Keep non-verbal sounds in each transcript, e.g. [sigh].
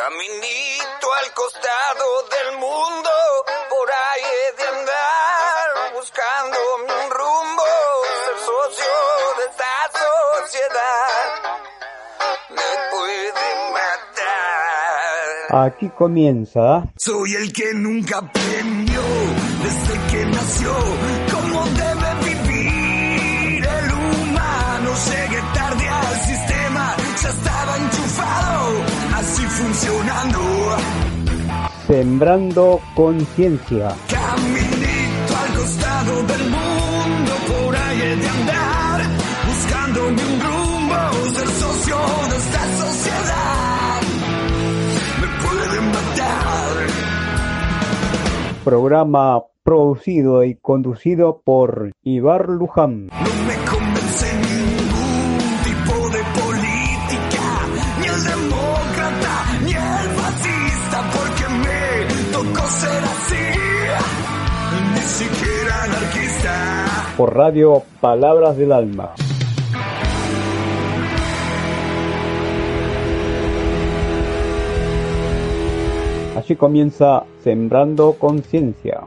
Caminito al costado del mundo, por ahí he de andar, buscando un rumbo, ser socio de esta sociedad. Me puede matar. Aquí comienza Soy el que nunca aprendió desde que nació Sembrando Conciencia. Caminito al costado del mundo, por ahí he de andar, buscando un rumbo, ser socio de esta sociedad. Me pueden matar. Programa producido y conducido por Ibar Luján. No me Por Radio Palabras del Alma. Así comienza Sembrando Conciencia.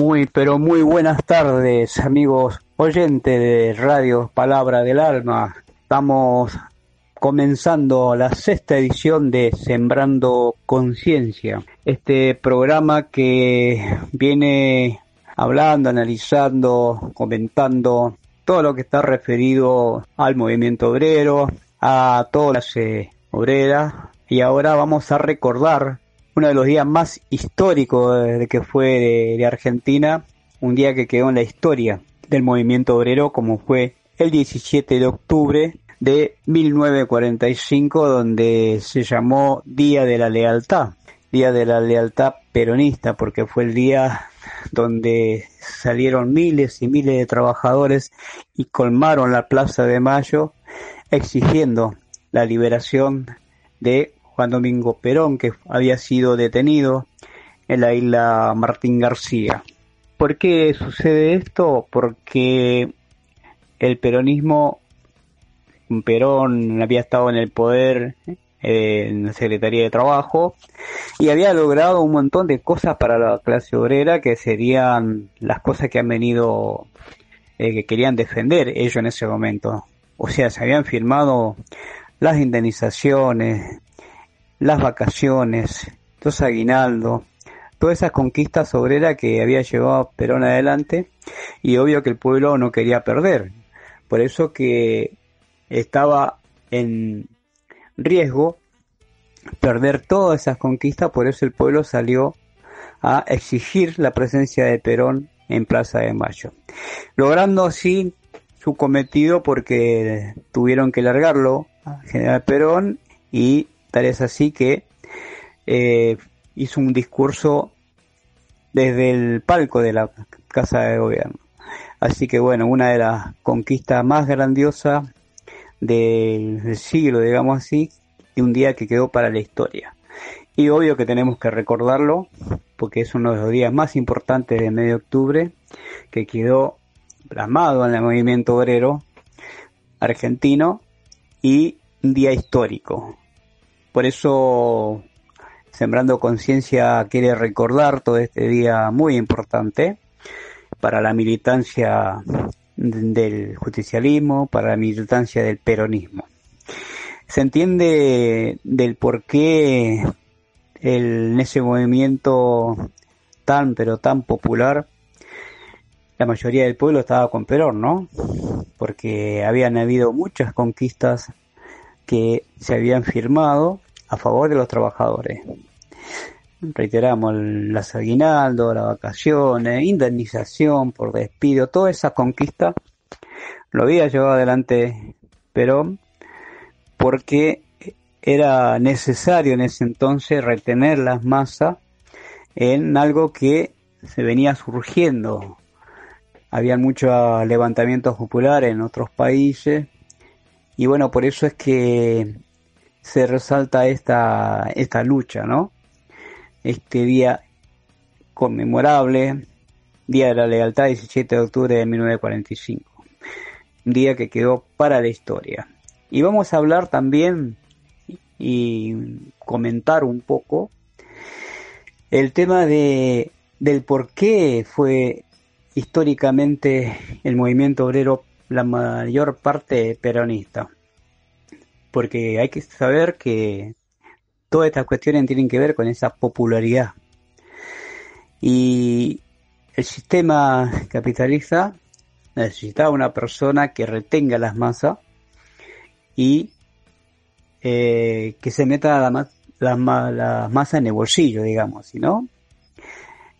Muy, pero muy buenas tardes, amigos oyentes de Radio Palabra del Alma. Estamos comenzando la sexta edición de Sembrando Conciencia. Este programa que viene hablando, analizando, comentando todo lo que está referido al movimiento obrero, a todas las eh, obreras. Y ahora vamos a recordar uno de los días más históricos de que fue de, de Argentina, un día que quedó en la historia del movimiento obrero como fue el 17 de octubre de 1945 donde se llamó Día de la Lealtad, Día de la Lealtad peronista porque fue el día donde salieron miles y miles de trabajadores y colmaron la Plaza de Mayo exigiendo la liberación de Juan Domingo Perón, que había sido detenido en la isla Martín García. ¿Por qué sucede esto? Porque el peronismo, Perón había estado en el poder en la Secretaría de Trabajo y había logrado un montón de cosas para la clase obrera que serían las cosas que han venido, eh, que querían defender ellos en ese momento. O sea, se habían firmado las indemnizaciones, las vacaciones, los aguinaldos, todas esas conquistas obreras que había llevado Perón adelante y obvio que el pueblo no quería perder. Por eso que estaba en riesgo perder todas esas conquistas, por eso el pueblo salió a exigir la presencia de Perón en Plaza de Mayo, logrando así su cometido porque tuvieron que largarlo a General Perón y tal es así que eh, hizo un discurso desde el palco de la Casa de Gobierno. Así que bueno, una de las conquistas más grandiosas del, siglo, digamos así, y un día que quedó para la historia. Y obvio que tenemos que recordarlo, porque es uno de los días más importantes de medio octubre, que quedó plasmado en el movimiento obrero argentino y un día histórico. Por eso Sembrando Conciencia quiere recordar todo este día muy importante para la militancia del justicialismo, para la militancia del peronismo. Se entiende del por qué el, en ese movimiento tan pero tan popular la mayoría del pueblo estaba con Perón, ¿no? Porque habían habido muchas conquistas que se habían firmado a favor de los trabajadores. Reiteramos, las aguinaldos, las vacaciones, indemnización por despido, toda esa conquista lo había llevado adelante Perón porque era necesario en ese entonces retener las masas en algo que se venía surgiendo. Había muchos levantamientos populares en otros países y bueno, por eso es que se resalta esta, esta lucha, ¿no? Este día conmemorable, Día de la Lealtad, 17 de octubre de 1945. Un día que quedó para la historia. Y vamos a hablar también y comentar un poco el tema de, del por qué fue históricamente el movimiento obrero la mayor parte peronista. Porque hay que saber que todas estas cuestiones tienen que ver con esa popularidad. Y el sistema capitalista necesitaba una persona que retenga las masas y eh, que se meta la, las la masas en el bolsillo, digamos, ¿no?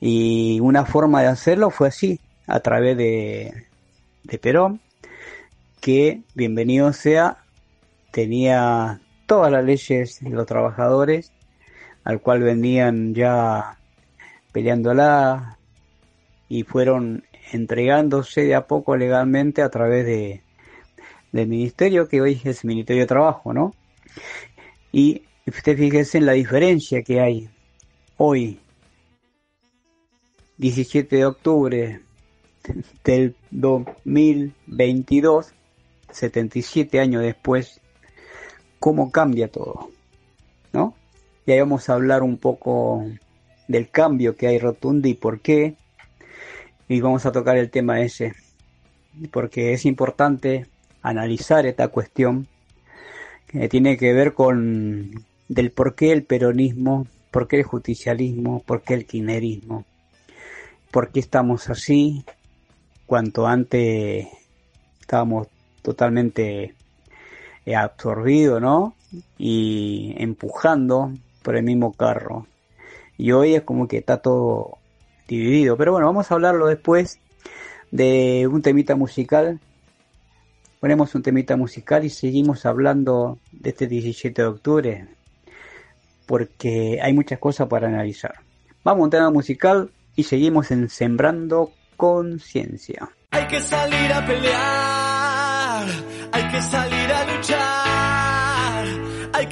Y una forma de hacerlo fue así, a través de, de Perón, que, bienvenido sea, tenía todas las leyes de los trabajadores, al cual venían ya peleándola y fueron entregándose de a poco legalmente a través de del ministerio que hoy es el Ministerio de Trabajo, ¿no? Y usted fíjese en la diferencia que hay hoy, 17 de octubre del 2022, 77 años después, cómo cambia todo, ¿no? Y ahí vamos a hablar un poco del cambio que hay rotundo y por qué, y vamos a tocar el tema ese, porque es importante analizar esta cuestión que tiene que ver con del por qué el peronismo, por qué el justicialismo, por qué el kirchnerismo, por qué estamos así, cuanto antes estábamos totalmente eh, absorbidos, ¿no? Y empujando por el mismo carro. Y hoy es como que está todo dividido. Pero bueno, vamos a hablarlo después de un temita musical. Ponemos un temita musical y seguimos hablando de este 17 de octubre porque hay muchas cosas para analizar. Vamos a un tema musical y seguimos en Sembrando Conciencia. Hay que salir a pelear, hay que salir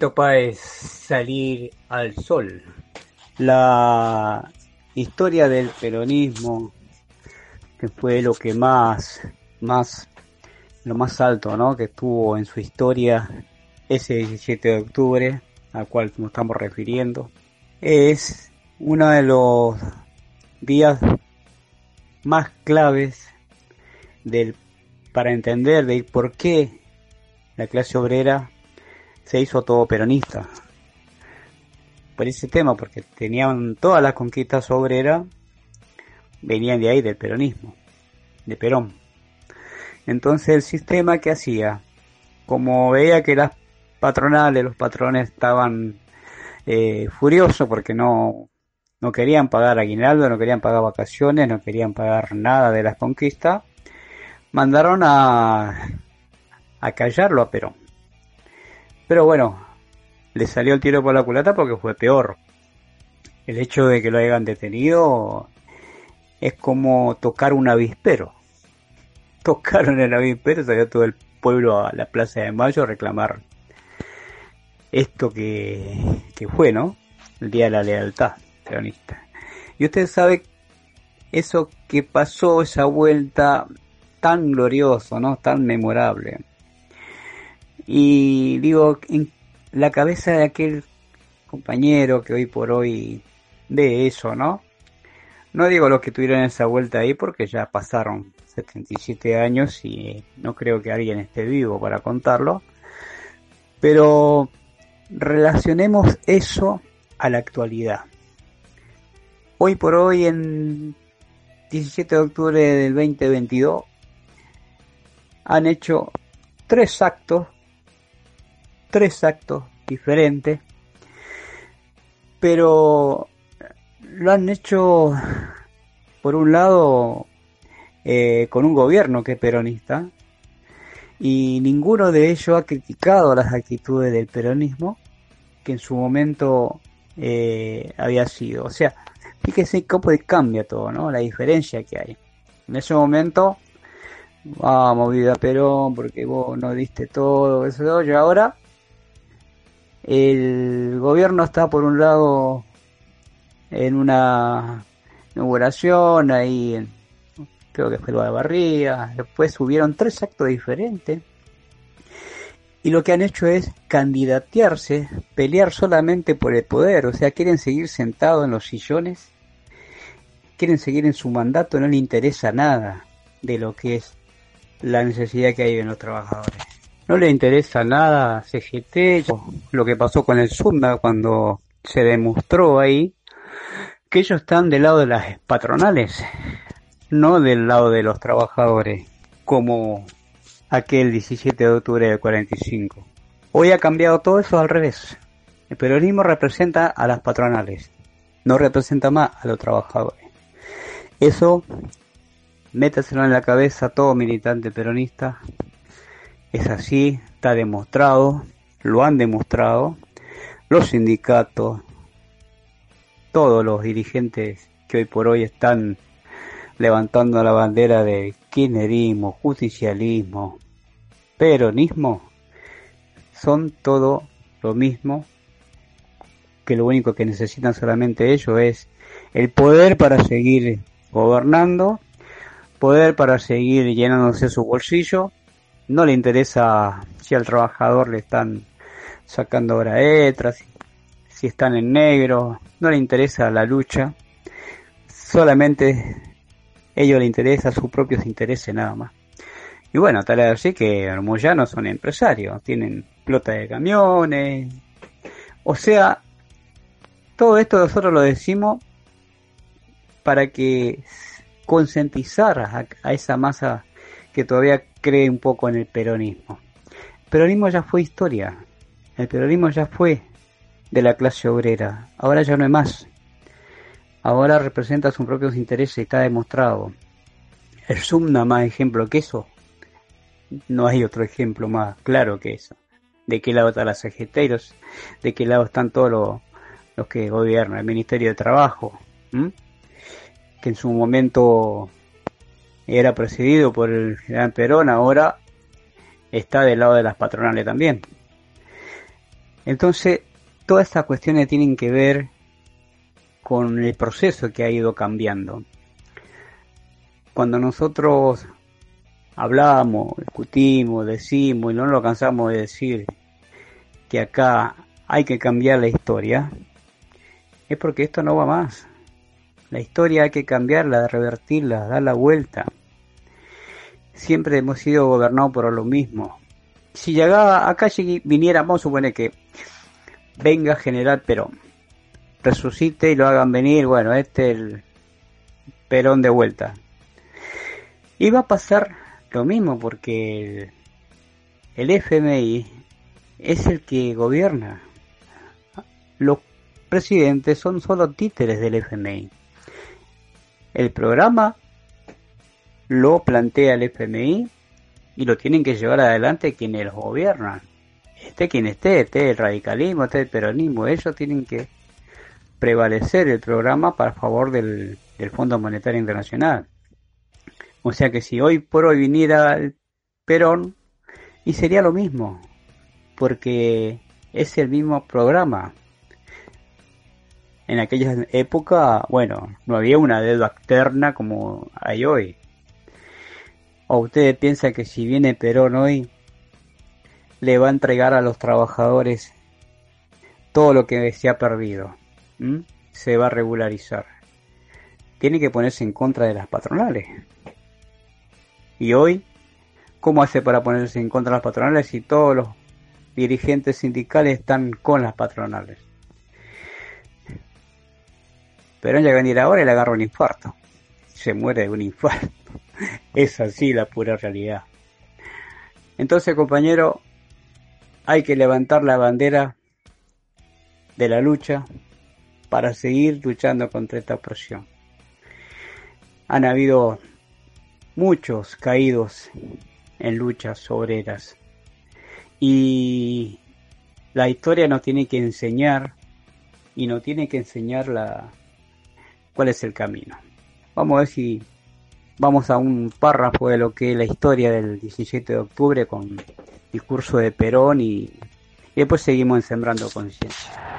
Fito Páez salir al sol. La historia del peronismo, que fue lo que más, más, lo más alto, ¿no? Que tuvo en su historia ese 17 de octubre, al cual nos estamos refiriendo, es uno de los días más claves del, para entender de por qué la clase obrera se hizo todo peronista. Por ese tema, porque tenían todas las conquistas obreras, venían de ahí, del peronismo, de Perón. Entonces el sistema que hacía, como veía que las patronales, los patrones estaban eh, furiosos porque no, no querían pagar aguinaldo, no querían pagar vacaciones, no querían pagar nada de las conquistas, mandaron a, a callarlo a Perón. Pero bueno, le salió el tiro por la culata porque fue peor. El hecho de que lo hayan detenido es como tocar un avispero. [laughs] Tocaron el avispero, salió todo el pueblo a la Plaza de Mayo a reclamar esto que, que fue, ¿no? El Día de la Lealtad peronista. Y usted sabe eso que pasó, esa vuelta tan glorioso, ¿no? Tan memorable. Y digo, en la cabeza de aquel compañero que hoy por hoy de eso, ¿no? No digo los que tuvieron esa vuelta ahí porque ya pasaron 77 años y no creo que alguien esté vivo para contarlo. Pero relacionemos eso a la actualidad. Hoy por hoy, en 17 de octubre del 2022, han hecho tres actos, tres actos diferentes, pero lo han hecho, por un lado, eh, con un gobierno que es peronista, y ninguno de ellos ha criticado las actitudes del peronismo que en su momento eh, había sido. O sea, fíjese cómo cambia todo, ¿no? La diferencia que hay. En ese momento, vamos, vida Perón, porque vos no diste todo, eso, y ahora el gobierno está por un lado en una inauguración ahí en creo que fue la barría, después hubieron tres actos diferentes. Y lo que han hecho es candidatearse, pelear solamente por el poder, o sea, quieren seguir sentados en los sillones, quieren seguir en su mandato, no le interesa nada de lo que es la necesidad que hay en los trabajadores. No le interesa nada CGT, lo que pasó con el Sunda cuando se demostró ahí que ellos están del lado de las patronales, no del lado de los trabajadores, como aquel 17 de octubre del 45. Hoy ha cambiado todo eso al revés. El peronismo representa a las patronales, no representa más a los trabajadores. Eso, métaselo en la cabeza a todo militante peronista. Es así, está demostrado, lo han demostrado los sindicatos, todos los dirigentes que hoy por hoy están levantando la bandera de kirchnerismo, justicialismo, peronismo, son todo lo mismo, que lo único que necesitan solamente ellos es el poder para seguir gobernando, poder para seguir llenándose su bolsillo, no le interesa si al trabajador le están sacando hora extra, si, si están en negro, no le interesa la lucha, solamente ellos le interesa sus propios intereses nada más. Y bueno, tal vez así que no son empresarios, tienen flota de camiones. O sea, todo esto nosotros lo decimos para que concientizar a, esa masa que todavía cree un poco en el peronismo. El peronismo ya fue historia, el peronismo ya fue de la clase obrera, ahora ya no es más ahora representa sus propios intereses y está demostrado. El Zoom más ejemplo que eso. No hay otro ejemplo más claro que eso. De qué lado están las CGT de qué lado están todos los, los que gobiernan, el Ministerio de Trabajo, que en su momento era presidido por el general Perón, ahora está del lado de las patronales también. Entonces, todas estas cuestiones tienen que ver con el proceso que ha ido cambiando. Cuando nosotros hablamos, discutimos, decimos y no lo cansamos de decir que acá hay que cambiar la historia, es porque esto no va más. La historia hay que cambiarla, revertirla, dar la vuelta. Siempre hemos sido gobernados por lo mismo. Si llegaba acá viniera, vamos a suponer que venga General Perón, resucite y lo hagan venir, bueno, este es el Perón de vuelta. Y va a pasar lo mismo porque el, el FMI es el que gobierna. Los presidentes son solo títeres del FMI. El programa lo plantea el FMI y lo tienen que llevar adelante quienes los gobiernan. Esté quien esté, esté el radicalismo, esté el peronismo, ellos tienen que prevalecer el programa para favor del, del Fondo Monetario Internacional. O sea que si hoy por hoy viniera el Perón, y sería lo mismo, porque es el mismo programa. En aquella época, bueno, no había una deuda externa como hay hoy. ¿O ustedes piensan que si viene Perón hoy, le va a entregar a los trabajadores todo lo que se ha perdido? Se va a regularizar. Tiene que ponerse en contra de las patronales. Y hoy, ¿cómo hace para ponerse en contra de las patronales si todos los dirigentes sindicales están con las patronales? Perón llega a venir ahora le agarra un infarto. Se muere de un infarto. [laughs] Es así la pura realidad. Entonces, compañero, hay que levantar la bandera de la lucha para seguir luchando contra esta opresión. Han habido muchos caídos en luchas obreras y la historia nos tiene que enseñar y nos tiene que enseñar la, cuál es el camino. Vamos a ver si vamos a un párrafo de lo que es la historia del 17 de octubre con discurso de Perón y, y después seguimos Sembrando Conciencia.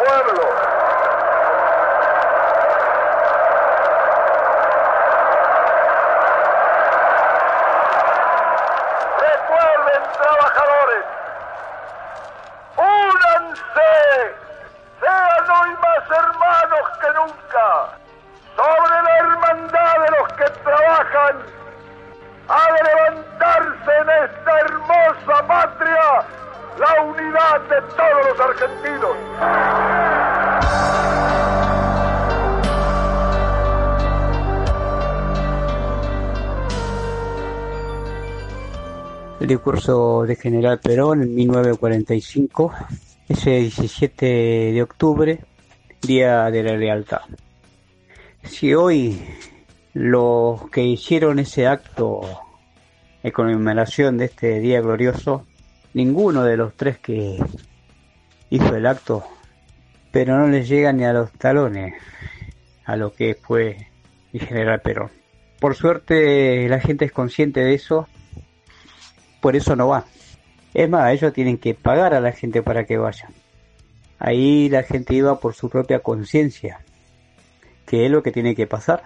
Pueblo. Discurso de General Perón en 1945, ese 17 de octubre, Día de la Lealtad. Si hoy los que hicieron ese acto de conmemoración de este día glorioso, ninguno de los tres que hizo el acto, pero no les llega ni a los talones a lo que fue el general Perón. Por suerte la gente es consciente de eso, por eso no va. Es más, ellos tienen que pagar a la gente para que vaya. Ahí la gente iba por su propia conciencia, que es lo que tiene que pasar.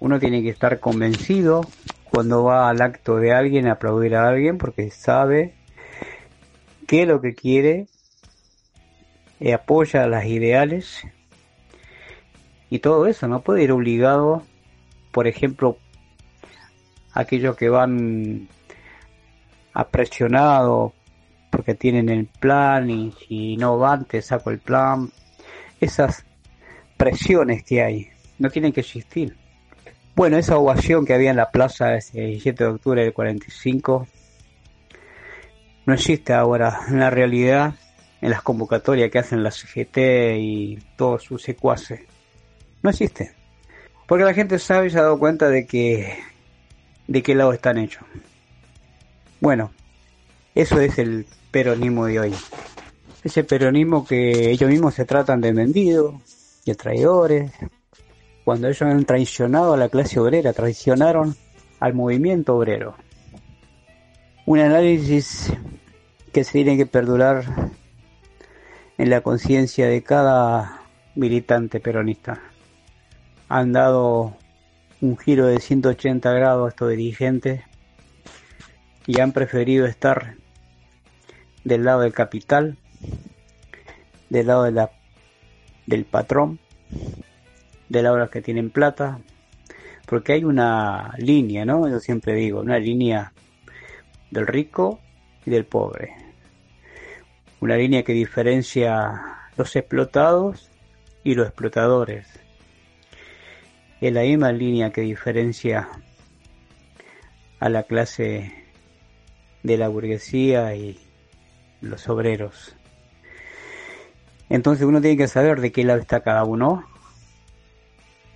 Uno tiene que estar convencido cuando va al acto de alguien, a aplaudir a alguien, porque sabe que lo que quiere eh, apoya las ideales y todo eso. No puede ir obligado, por ejemplo, aquellos que van apresionados porque tienen el plan y si no van te saco el plan. Esas presiones que hay no tienen que existir. Bueno, esa ovación que había en la plaza ese 17 de octubre del 45 no existe ahora en la realidad en las convocatorias que hacen la CGT y todos sus secuaces. No existe. Porque la gente sabe y se ha dado cuenta de que de qué lado están hechos. Bueno, eso es el peronismo de hoy. Ese peronismo que ellos mismos se tratan de vendidos, de traidores, cuando ellos han traicionado a la clase obrera, traicionaron al movimiento obrero. Un análisis que se tiene que perdurar en la conciencia de cada militante peronista. Han dado un giro de 180 grados a estos dirigentes y han preferido estar del lado del capital, del lado de la, del patrón, del lado de los que tienen plata, porque hay una línea, ¿no? Yo siempre digo, una línea del rico y del pobre. Una línea que diferencia los explotados y los explotadores. Es la misma línea que diferencia a la clase de la burguesía y los obreros. Entonces uno tiene que saber de qué lado está cada uno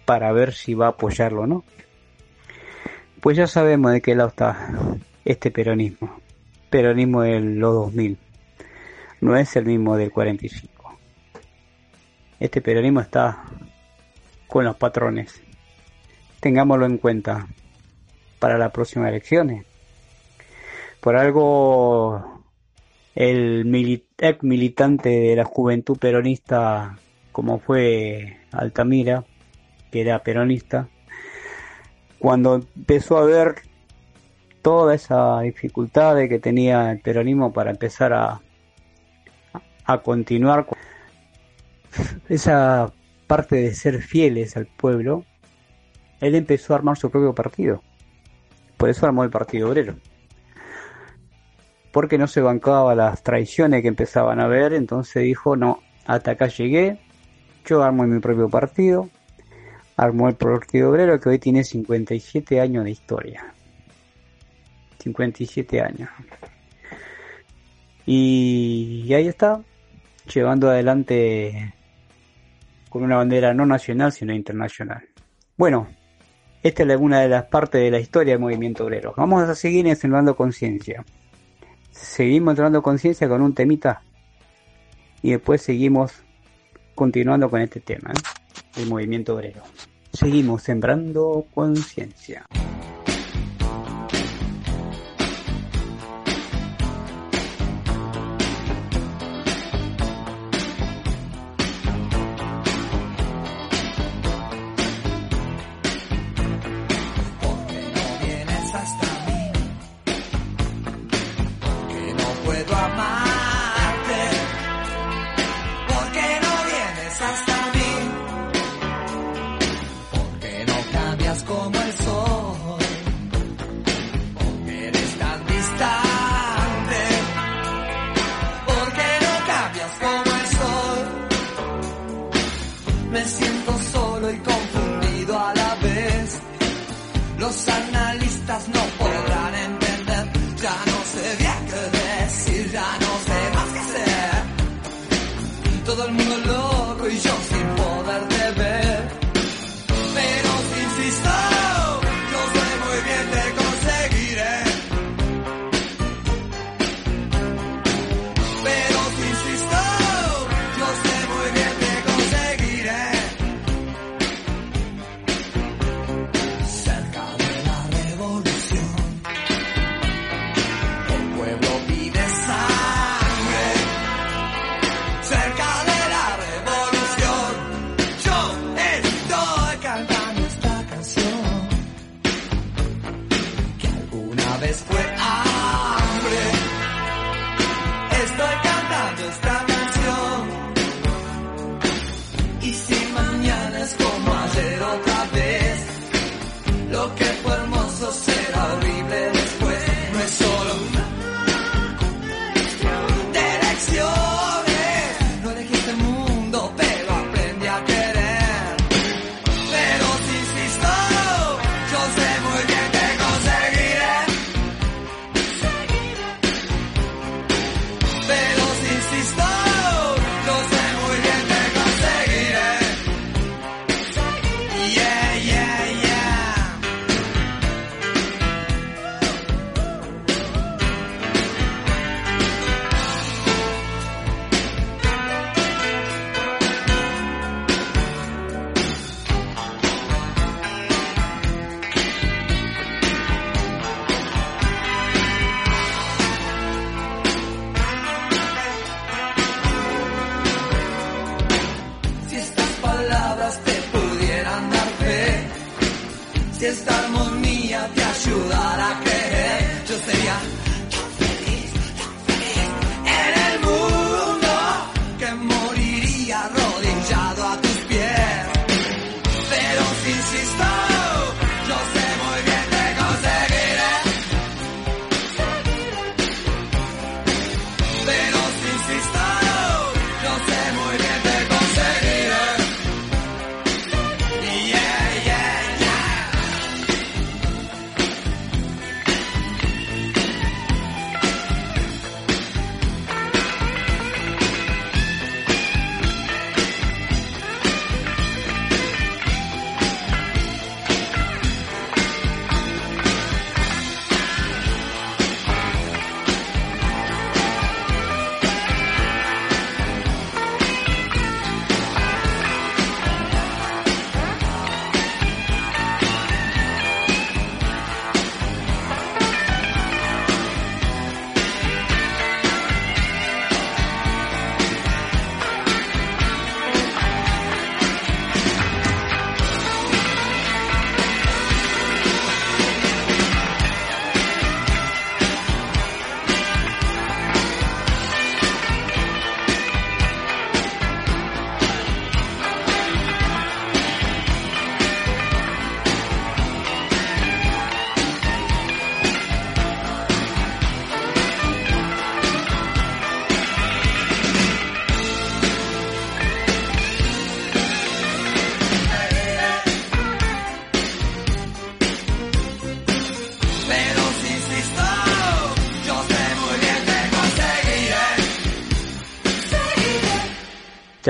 para ver si va a apoyarlo o no. Pues ya sabemos de qué lado está este peronismo. Peronismo del los 2000. No es el mismo del 45. Este peronismo está con los patrones. tengámoslo en cuenta para las próximas elecciones. Por algo, el ex militante de la juventud peronista, como fue Altamira, que era peronista, cuando empezó a ver toda esa dificultad que tenía el peronismo para empezar a, a continuar esa parte de ser fieles al pueblo, él empezó a armar su propio partido. Por eso armó el Partido Obrero. Porque no se bancaba las traiciones que empezaban a ver, entonces dijo, no, hasta acá llegué, yo armo mi propio partido, armó el Partido Obrero que hoy tiene 57 años de historia. 57 años. Y, ahí está, llevando adelante con una bandera no nacional, sino internacional. Bueno, esta es una de las partes de la historia del movimiento obrero. Vamos a seguir enseñando conciencia. Seguimos entrando conciencia con un temita y después seguimos continuando con este tema, ¿eh? el movimiento obrero. Seguimos sembrando conciencia.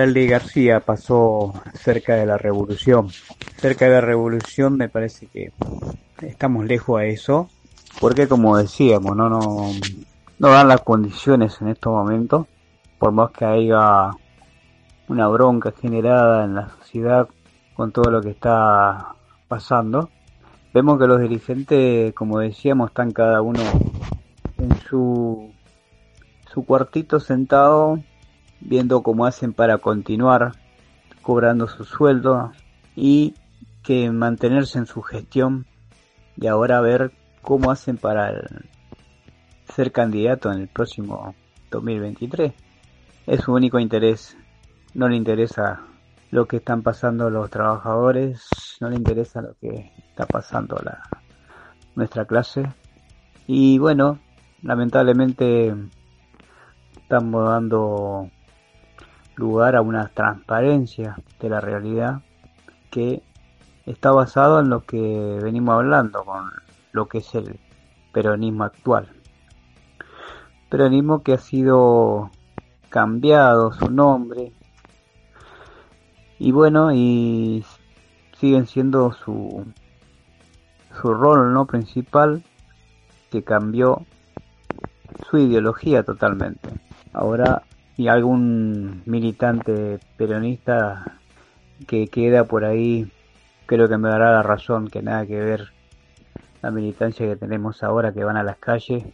Charlie García pasó cerca de la revolución. Cerca de la revolución me parece que estamos lejos a eso, porque como decíamos, no, no, no dan las condiciones en estos momentos, por más que haya una bronca generada en la sociedad con todo lo que está pasando. Vemos que los dirigentes, como decíamos, están cada uno en su, su cuartito sentado viendo cómo hacen para continuar cobrando su sueldo y que mantenerse en su gestión y ahora ver cómo hacen para ser candidato en el próximo 2023. Es su único interés. No le interesa lo que están pasando los trabajadores, no le interesa lo que está pasando la nuestra clase. Y bueno, lamentablemente estamos dando lugar a una transparencia de la realidad que está basado en lo que venimos hablando con lo que es el peronismo actual. Peronismo que ha sido cambiado su nombre y bueno y siguen siendo su su rol no principal que cambió su ideología totalmente. Ahora y algún militante peronista que queda por ahí, creo que me dará la razón que nada que ver la militancia que tenemos ahora que van a las calles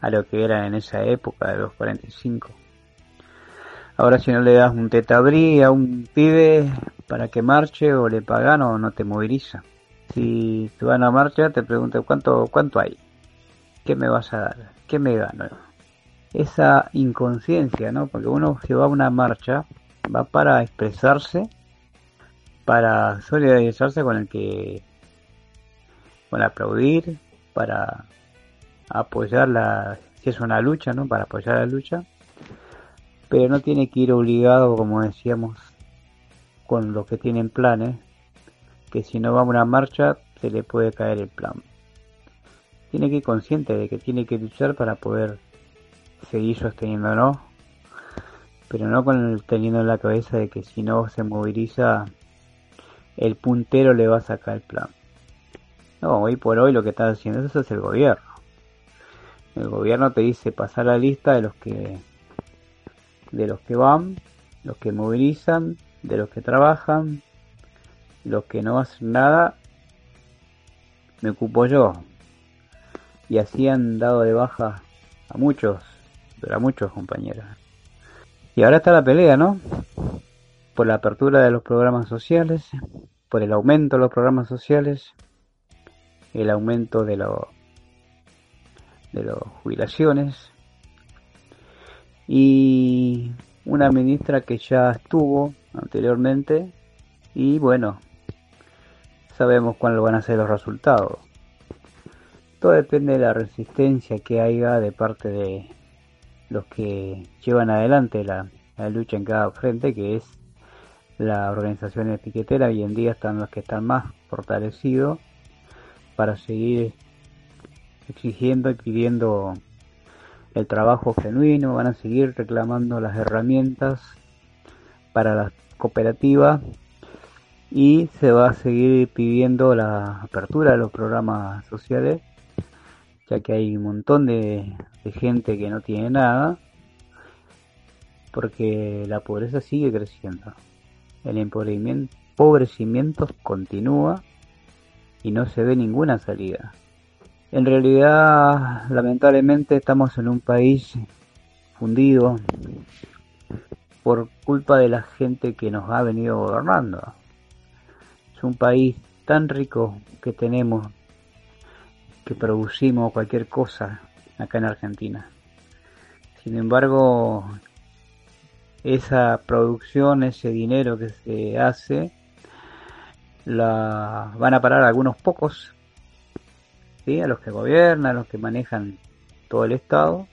a lo que era en esa época de los 45. Ahora si no le das un tetabrí a un pibe para que marche o le pagan o no te moviliza. Si tú van a marcha te pregunto cuánto cuánto hay. ¿Qué me vas a dar? ¿Qué me gano? Esa inconsciencia, ¿no? Porque uno que va a una marcha va para expresarse, para solidarizarse con el que, con aplaudir, para apoyar la, si es una lucha, ¿no? Para apoyar la lucha, pero no tiene que ir obligado, como decíamos, con los que tienen planes, que si no va a una marcha se le puede caer el plan. Tiene que ir consciente de que tiene que luchar para poder seguir sosteniéndolo, pero no con el, teniendo en la cabeza de que si no se moviliza, el puntero le va a sacar el plan. No, hoy por hoy lo que está haciendo eso es el gobierno. El gobierno te dice pasar la lista de los que de los que van, los que movilizan, de los que trabajan, los que no hacen nada, me ocupo yo. Y así han dado de baja a muchos para muchos compañeros. Y ahora está la pelea, ¿no? Por la apertura de los programas sociales, por el aumento de los programas sociales, el aumento de, de las jubilaciones y una ministra que ya estuvo anteriormente y bueno, sabemos cuáles van a ser los resultados. Todo depende de la resistencia que haya de parte de los que llevan adelante la, lucha en cada frente, que es la organización etiquetera, hoy en día están los que están más fortalecidos para seguir exigiendo y pidiendo el trabajo genuino, van a seguir reclamando las herramientas para las cooperativas y se va a seguir pidiendo la apertura de los programas sociales ya que hay un montón de, gente que no tiene nada, porque la pobreza sigue creciendo. El empobrecimiento continúa y no se ve ninguna salida. En realidad, lamentablemente, estamos en un país fundido por culpa de la gente que nos ha venido gobernando. Es un país tan rico que tenemos que producimos cualquier cosa acá en Argentina. Sin embargo, esa producción, ese dinero que se hace, la van a parar algunos pocos, ¿sí? a los que gobiernan, a los que manejan todo el Estado,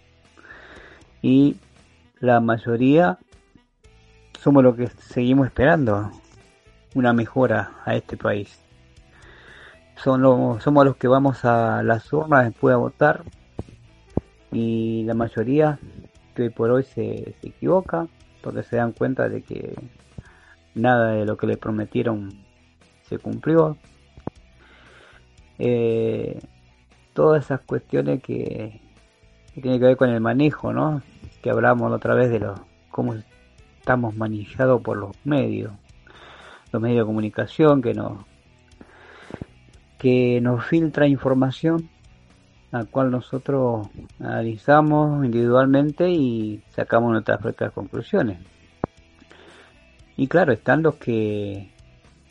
y la mayoría somos los que seguimos esperando una mejora a este país son somos los que vamos a las urnas después a votar y la mayoría que hoy por hoy se, equivoca porque se dan cuenta de que nada de lo que le prometieron se cumplió. Eh, todas esas cuestiones que, que tienen que ver con el manejo, ¿no? Que hablamos otra vez de los cómo estamos manejados por los medios, los medios de comunicación que nos que nos filtra información la cual nosotros analizamos individualmente y sacamos nuestras propias conclusiones. Y claro, están los que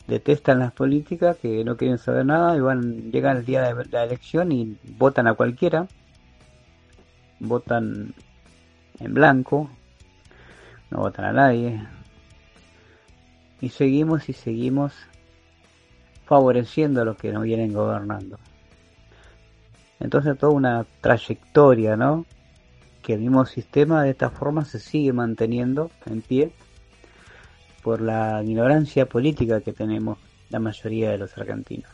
detestan las políticas, que no quieren saber nada y van, llegan el día de la elección y votan a cualquiera, votan en blanco, no votan a nadie. Y seguimos y seguimos favoreciendo a los que nos vienen gobernando. Entonces toda una trayectoria, ¿no? Que el mismo sistema de esta forma se sigue manteniendo en pie por la ignorancia política que tenemos la mayoría de los argentinos,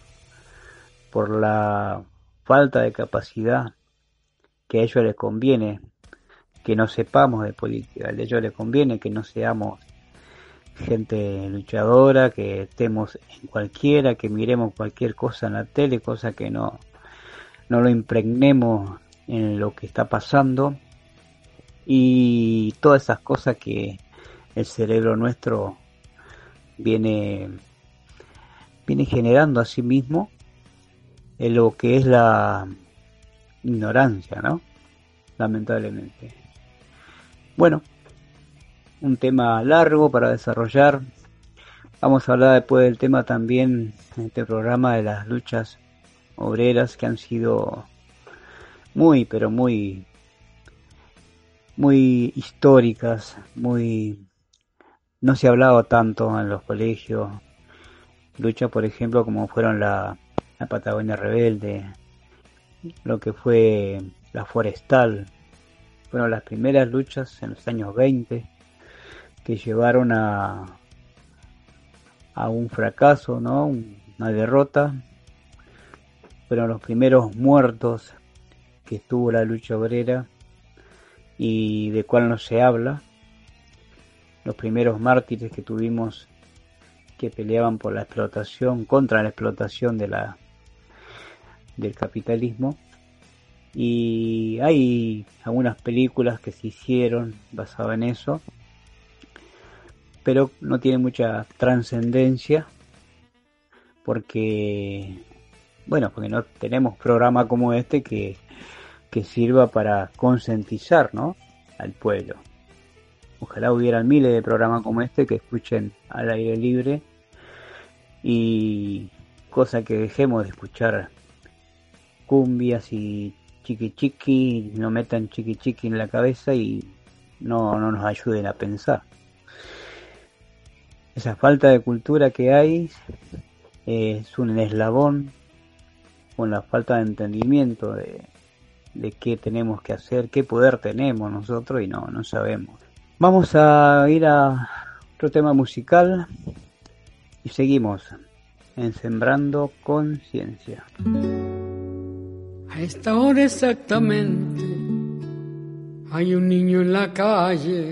por la falta de capacidad que a ellos les conviene que no sepamos de política, a ellos les conviene que no seamos gente luchadora, que estemos en cualquiera, que miremos cualquier cosa en la tele, cosa que no, no lo impregnemos en lo que está pasando y todas esas cosas que el cerebro nuestro viene viene generando a sí mismo en lo que es la ignorancia, ¿no? Lamentablemente. Bueno, un tema largo para desarrollar. Vamos a hablar después del tema también en este programa de las luchas obreras que han sido muy, pero muy, muy históricas, muy, no se ha hablado tanto en los colegios, lucha por ejemplo como fueron la, la Patagonia Rebelde, lo que fue la Forestal, fueron las primeras luchas en los años 20 que llevaron a, a un fracaso, ¿no? una derrota. Fueron los primeros muertos que estuvo la lucha obrera y de cual no se habla, los primeros mártires que tuvimos que peleaban por la explotación, contra la explotación de la del capitalismo. Y hay algunas películas que se hicieron basadas en eso pero no tiene mucha trascendencia porque bueno, porque no tenemos programa como este que, que sirva para concientizar ¿no? al pueblo. Ojalá hubieran miles de programas como este que escuchen al aire libre y cosa que dejemos de escuchar cumbias y chiqui chiqui, no metan chiqui chiqui en la cabeza y no, no nos ayuden a pensar. Esa falta de cultura que hay es un eslabón con la falta de entendimiento de, de qué tenemos que hacer, qué poder tenemos nosotros y no, no sabemos. Vamos a ir a otro tema musical y seguimos en Sembrando Conciencia. A esta hora exactamente hay un niño en la calle.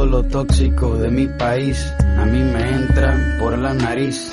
Todo lo tóxico de mi país a mí me entra por la nariz.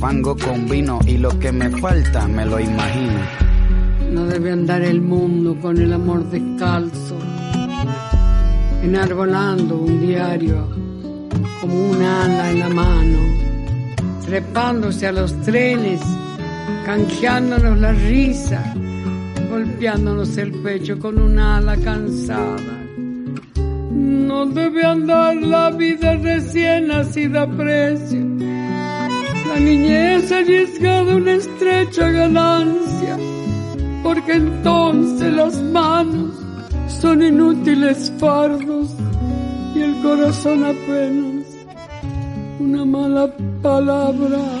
fango con vino y lo que me falta me lo imagino. No debe andar el mundo con el amor descalzo, enarbolando un diario como un ala en la mano, trepándose a los trenes, canjeándonos la risa, golpeándonos el pecho con un ala cansada. No debe andar la vida recién nacida a precio la niñez arriesgada una estrecha ganancia, porque entonces las manos son inútiles fardos y el corazón apenas una mala palabra.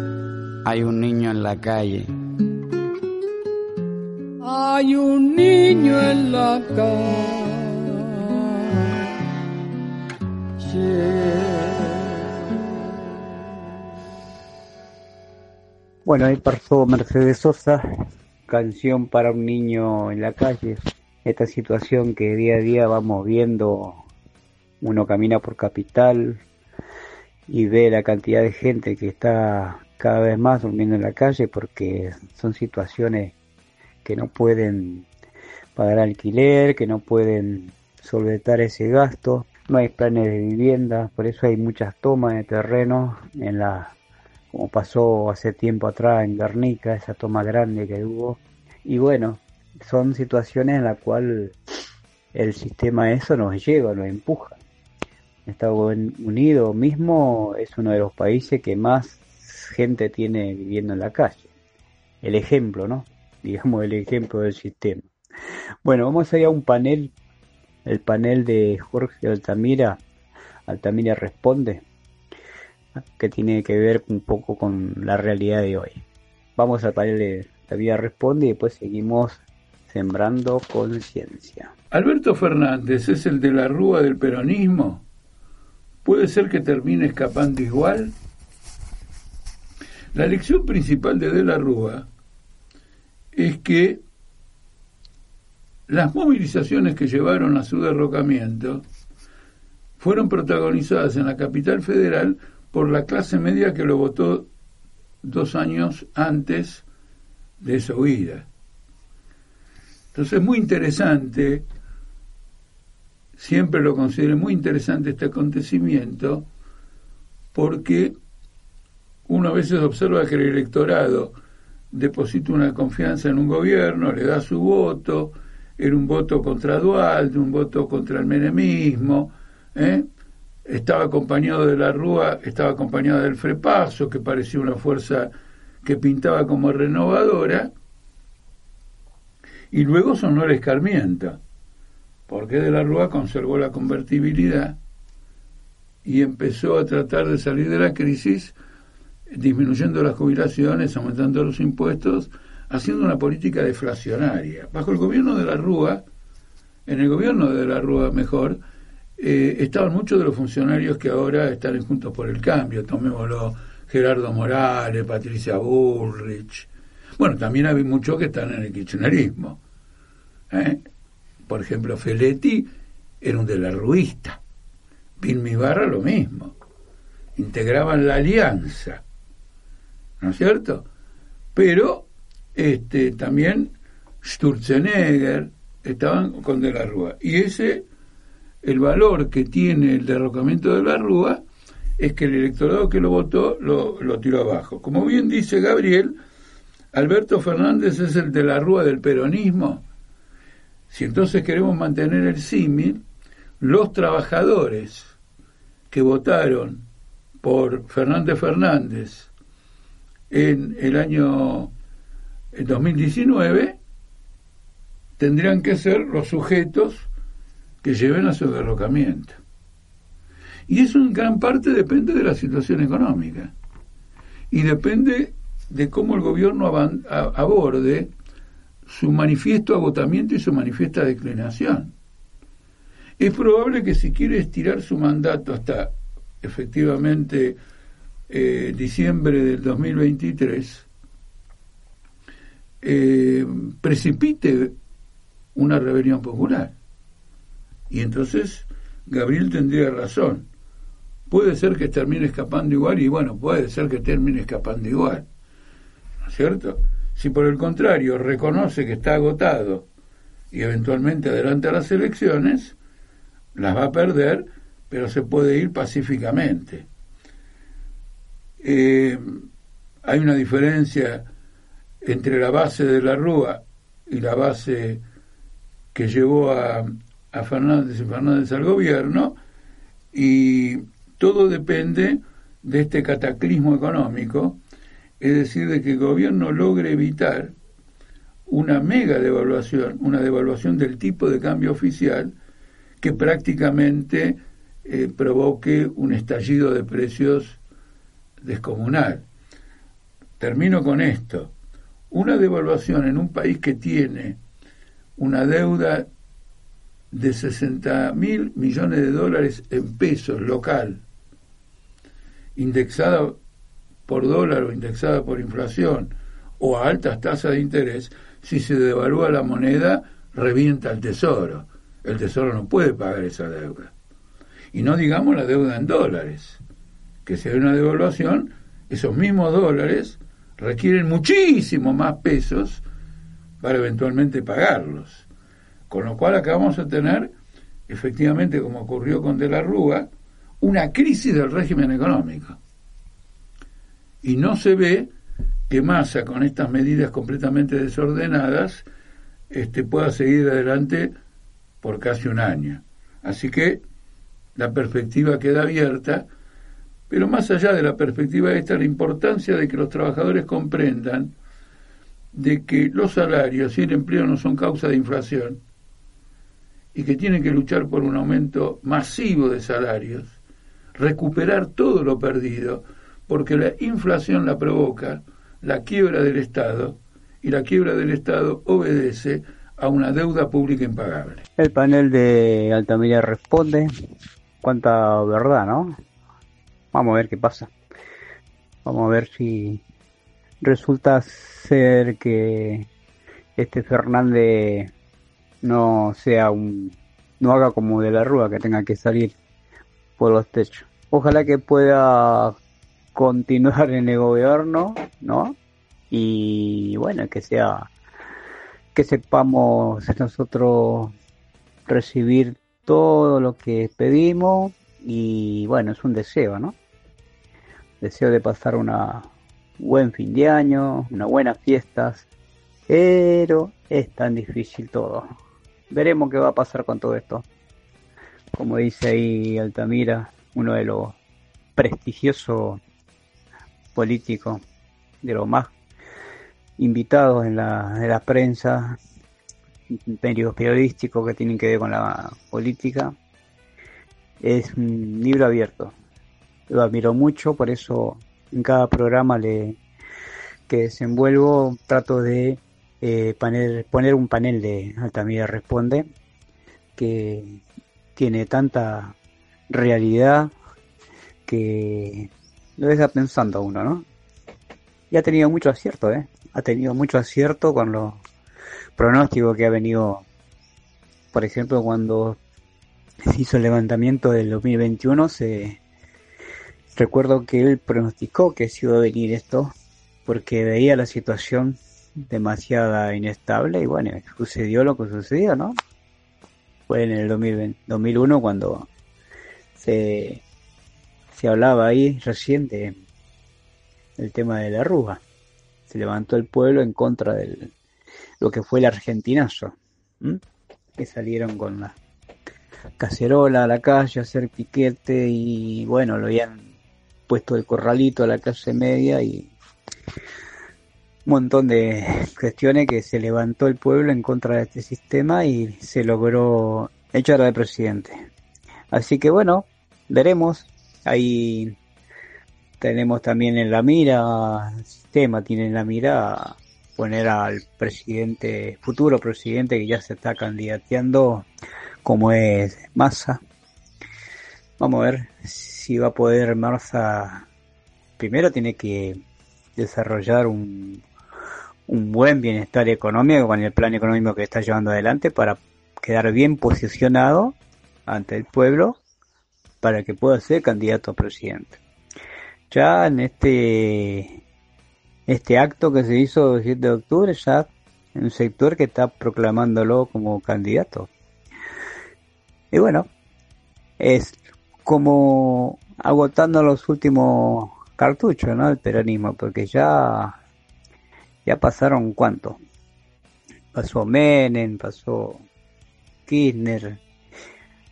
hay un niño en la calle. Hay un niño en la calle. Bueno, ahí pasó Mercedes Sosa, canción para un niño en la calle. Esta situación que día a día vamos viendo, uno camina por capital y ve la cantidad de gente que está cada vez más durmiendo en la calle porque son situaciones que no pueden pagar alquiler, que no pueden solventar ese gasto, no hay planes de vivienda, por eso hay muchas tomas de terreno en la como pasó hace tiempo atrás en Guernica, esa toma grande que hubo. Y bueno, son situaciones en las cuales el sistema eso nos lleva, nos empuja. Estados Unidos mismo es uno de los países que más gente tiene viviendo en la calle. El ejemplo, ¿no? [laughs] Digamos el ejemplo del sistema. Bueno, vamos a ir a un panel, el panel de Jorge Altamira. Altamira responde, que tiene que ver un poco con la realidad de hoy. Vamos al panel de Altamira responde y después seguimos sembrando conciencia. Alberto Fernández es el de la rúa del peronismo. ¿Puede ser que termine escapando igual? La lección principal de De la Rúa es que las movilizaciones que llevaron a su derrocamiento fueron protagonizadas en la capital federal por la clase media que lo votó dos años antes de esa huida. Entonces es muy interesante, siempre lo consideré muy interesante este acontecimiento, porque uno a veces observa que el electorado deposita una confianza en un gobierno, le da su voto, era un voto contra Dualde, un voto contra el menemismo, ¿eh? estaba acompañado de la Rúa, estaba acompañado del Frepaso, que parecía una fuerza que pintaba como renovadora, y luego sonó el escarmiento, porque de la Rúa conservó la convertibilidad y empezó a tratar de salir de la crisis disminuyendo las jubilaciones, aumentando los impuestos, haciendo una política deflacionaria. Bajo el gobierno de la Rúa, en el gobierno de la Rúa mejor, eh, estaban muchos de los funcionarios que ahora están Juntos por el Cambio, tomémoslo Gerardo Morales, Patricia Bullrich. Bueno, también hay muchos que están en el kirchnerismo. ¿eh? Por ejemplo, Feletti era un de la ruista. Vilmi Barra lo mismo. Integraban la alianza. ¿No es cierto? Pero este, también Sturzenegger estaban con De la Rúa. Y ese el valor que tiene el derrocamiento de la Rúa es que el electorado que lo votó lo, tiró abajo. Como bien dice Gabriel, Alberto Fernández es el de la Rúa del peronismo. Si entonces queremos mantener el símil, los trabajadores que votaron por Fernández Fernández en el año 2019 tendrían que ser los sujetos que lleven a su derrocamiento. Y eso en gran parte depende de la situación económica. Y depende de cómo el gobierno aborde su manifiesto agotamiento y su manifiesta declinación. Es probable que si quiere estirar su mandato hasta efectivamente eh, diciembre del 2023, eh, precipite una rebelión popular. Y entonces Gabriel tendría razón. Puede ser que termine escapando igual y bueno, puede ser que termine escapando igual. ¿No es cierto? Si por el contrario reconoce que está agotado y eventualmente adelanta las elecciones, las va a perder, pero se puede ir pacíficamente. Eh, hay una diferencia entre la base de la Rúa y la base que llevó a, Fernández y Fernández al gobierno y todo depende de este cataclismo económico, es decir, de que el gobierno logre evitar una mega devaluación, una devaluación del tipo de cambio oficial que prácticamente eh, provoque un estallido de precios descomunal. Termino con esto. Una devaluación en un país que tiene una deuda de 60 mil millones de dólares en pesos local, indexada por dólar o indexada por inflación o a altas tasas de interés, si se devalúa la moneda, revienta el tesoro. El tesoro no puede pagar esa deuda. Y no digamos la deuda en dólares, que si hay una devaluación, esos mismos dólares requieren muchísimo más pesos para eventualmente pagarlos. Con lo cual acá vamos a tener, efectivamente, como ocurrió con De la Rúa, una crisis del régimen económico. Y no se ve que Massa, con estas medidas completamente desordenadas, este, pueda seguir adelante por casi un año. Así que la perspectiva queda abierta, pero más allá de la perspectiva esta, la importancia de que los trabajadores comprendan de que los salarios y el empleo no son causa de inflación, y que tienen que luchar por un aumento masivo de salarios, recuperar todo lo perdido, porque la inflación la provoca la quiebra del Estado y la quiebra del Estado obedece a una deuda pública impagable. El panel de Altamira responde, cuánta verdad, ¿no? Vamos a ver qué pasa. Vamos a ver si resulta ser que este Fernández no sea un no haga como de la rúa que tenga que salir por los techos. Ojalá que pueda continuar en el gobierno, ¿no? Y bueno, que sea que sepamos nosotros recibir todo lo que pedimos y bueno, es un deseo, ¿no? Deseo de pasar una buen fin de año, unas buenas fiestas, pero es tan difícil todo veremos qué va a pasar con todo esto. Como dice ahí Altamira, uno de los prestigiosos políticos de los más invitados en la, en la prensa, medios periodísticos que tienen que ver con la política. Es un libro abierto. Lo admiro mucho, por eso en cada programa le, que desenvuelvo trato de eh, poner un panel de Altamira Responde que tiene tanta realidad que lo deja pensando a uno, ¿no? Y ha tenido mucho acierto, ¿eh? Ha tenido mucho acierto con los pronósticos que ha venido, por ejemplo, cuando se hizo el levantamiento del 2021, se recuerdo que él pronosticó que se iba a venir esto porque veía la situación demasiada inestable y bueno, sucedió lo que sucedió, ¿no? Fue en el 2001 cuando se, se hablaba ahí reciente el tema de la arruga. Se levantó el pueblo en contra de lo que fue el argentinazo, que salieron con la cacerola a la calle a hacer piquete y bueno, lo habían puesto el corralito a la clase media y un montón de cuestiones que se levantó el pueblo en contra de este sistema y se logró echar al presidente. Así que bueno, veremos. Ahí tenemos también en la mira, el sistema tiene en la mira poner al presidente, futuro presidente que ya se está candidateando como es Massa. Vamos a ver si va a poder Massa. Primero tiene que desarrollar un, un buen bienestar económico con el plan económico que está llevando adelante para quedar bien posicionado ante el pueblo para que pueda ser candidato a presidente. Ya en este este acto que se hizo el 7 de octubre ya en un sector que está proclamándolo como candidato. Y bueno, es como agotando los últimos cartucho, ¿no? El peronismo, porque ya, ya pasaron cuánto. Pasó Menem, pasó Kirchner,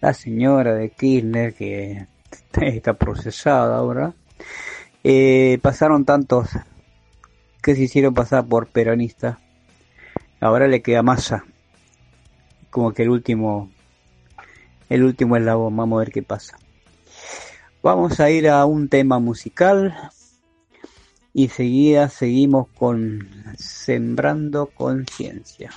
la señora de Kirchner que [laughs] está procesada ahora. Eh, pasaron tantos que se hicieron pasar por peronistas. Ahora le queda masa. Como que el último, el último es la voz. Vamos a ver qué pasa. Vamos a ir a un tema musical y seguida seguimos con Sembrando Conciencia.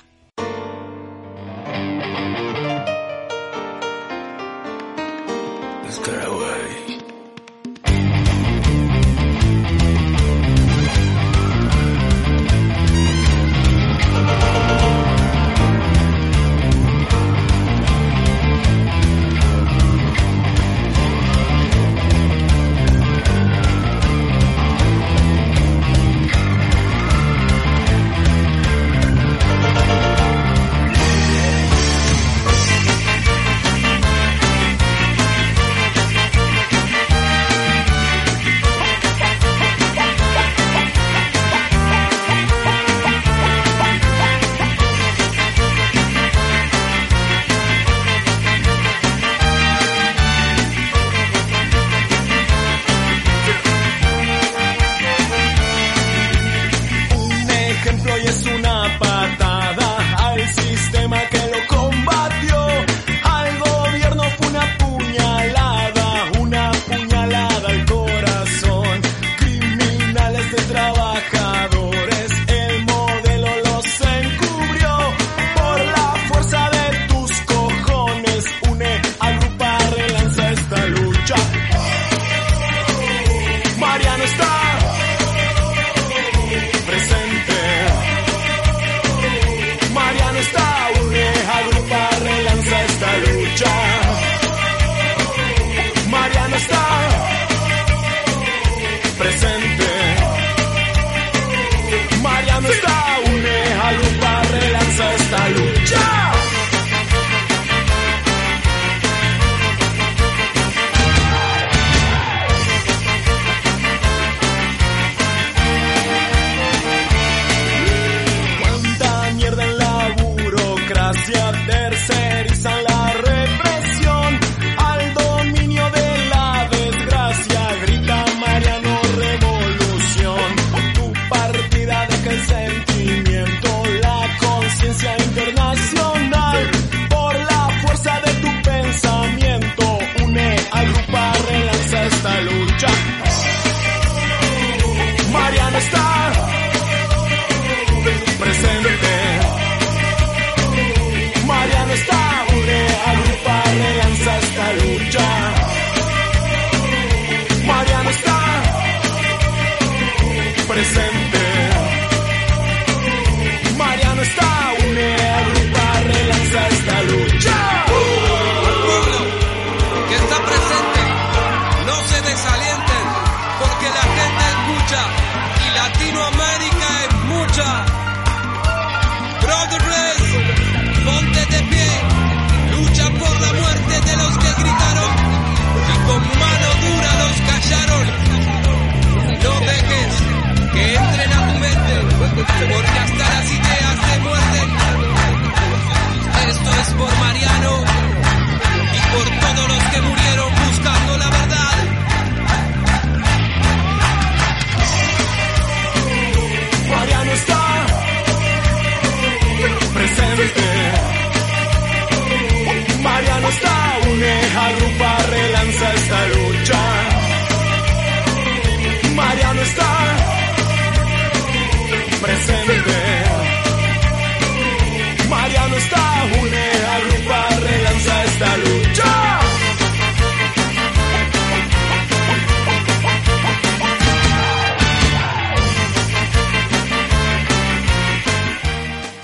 internacional.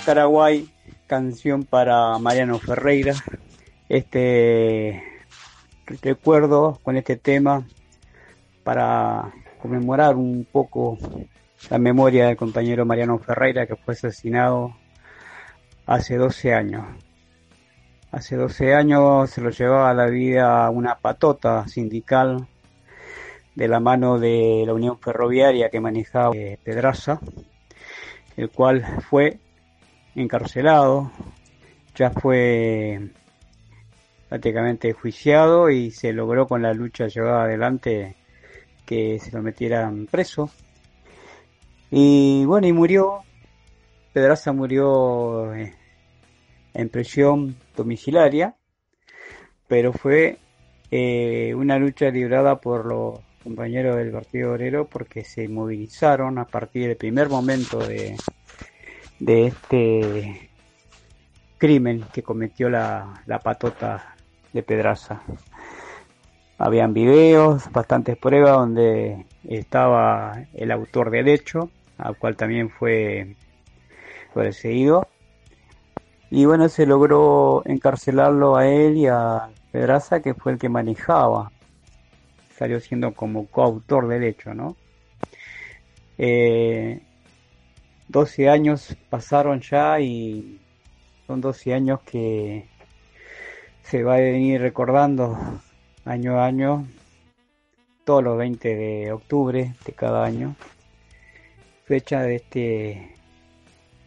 Paraguay, canción para Mariano Ferreira. Este recuerdo con este tema para conmemorar un poco la memoria del compañero Mariano Ferreira que fue asesinado hace 12 años. Hace 12 años se lo llevaba a la vida una patota sindical de la mano de la Unión Ferroviaria que manejaba eh, Pedraza, el cual fue encarcelado, ya fue prácticamente juiciado y se logró con la lucha llevada adelante que se lo metieran preso. Y bueno, y murió, Pedraza murió eh, en prisión domiciliaria, pero fue eh, una lucha librada por los compañeros del Partido Obrero porque se movilizaron a partir del primer momento de, de este crimen que cometió la, la patota de Pedraza. Habían videos, bastantes pruebas donde estaba el autor del hecho, al cual también fue perseguido. Y bueno, se logró encarcelarlo a él y a Pedraza, que fue el que manejaba. Salió siendo como coautor del hecho, ¿no? Eh, 12 años pasaron ya y son 12 años que se va a venir recordando año a año, todos los 20 de octubre de cada año, fecha de este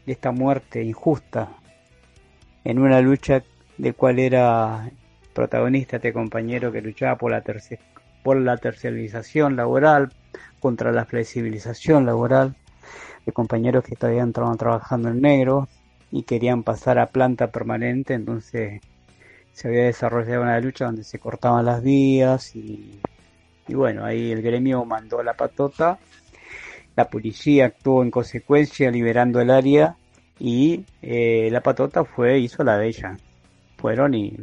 de esta muerte injusta en una lucha de cual era protagonista este compañero que luchaba por la tercer, por la tercerización laboral, contra la flexibilización laboral de compañeros que todavía entraban trabajando en negro y querían pasar a planta permanente, entonces se había desarrollado una lucha donde se cortaban las vías y, y bueno, ahí el gremio mandó la patota, la policía actuó en consecuencia liberando el área y eh, la patota fue, hizo la de ella. Fueron y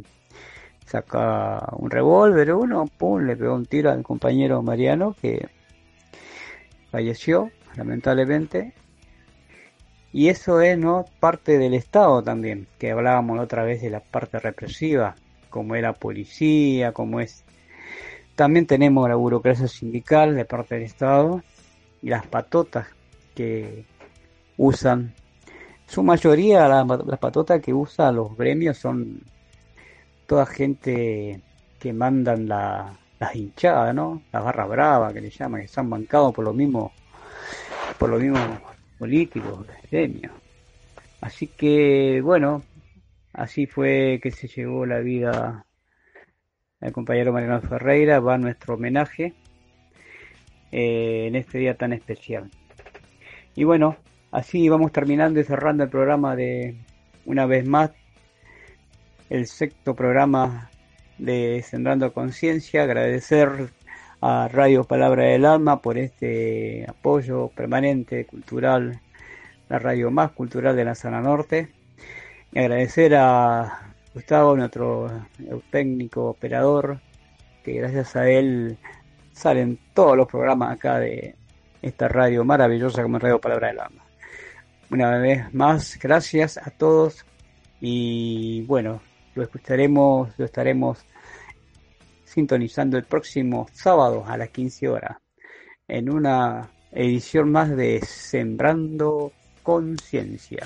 saca un revólver uno, pum, le pegó un tiro al compañero Mariano que falleció lamentablemente. Y eso es no parte del Estado también, que hablábamos otra vez de la parte represiva, como es la policía, como es... También tenemos la burocracia sindical de parte del Estado y las patotas que usan. Su mayoría, las, patotas que usan los gremios son toda gente que mandan la, las hinchadas, ¿no? Las barras bravas que le llaman, que se han bancado por lo mismo por los mismos políticos, gremios. Así que, bueno, así fue que se llevó la vida al compañero Mariano Ferreira, va nuestro homenaje eh, en este día tan especial. Y bueno, así vamos terminando y cerrando el programa de una vez más, el sexto programa de Sembrando Conciencia, agradecer a Radio Palabra del Alma por este apoyo permanente, cultural, la radio más cultural de la zona norte. Y agradecer a Gustavo, nuestro técnico operador, que gracias a él salen todos los programas acá de esta radio maravillosa como Radio Palabra del Alma. Una vez más, gracias a todos y bueno, lo escucharemos, lo estaremos sintonizando el próximo sábado a las 15 horas en una edición más de Sembrando Conciencia.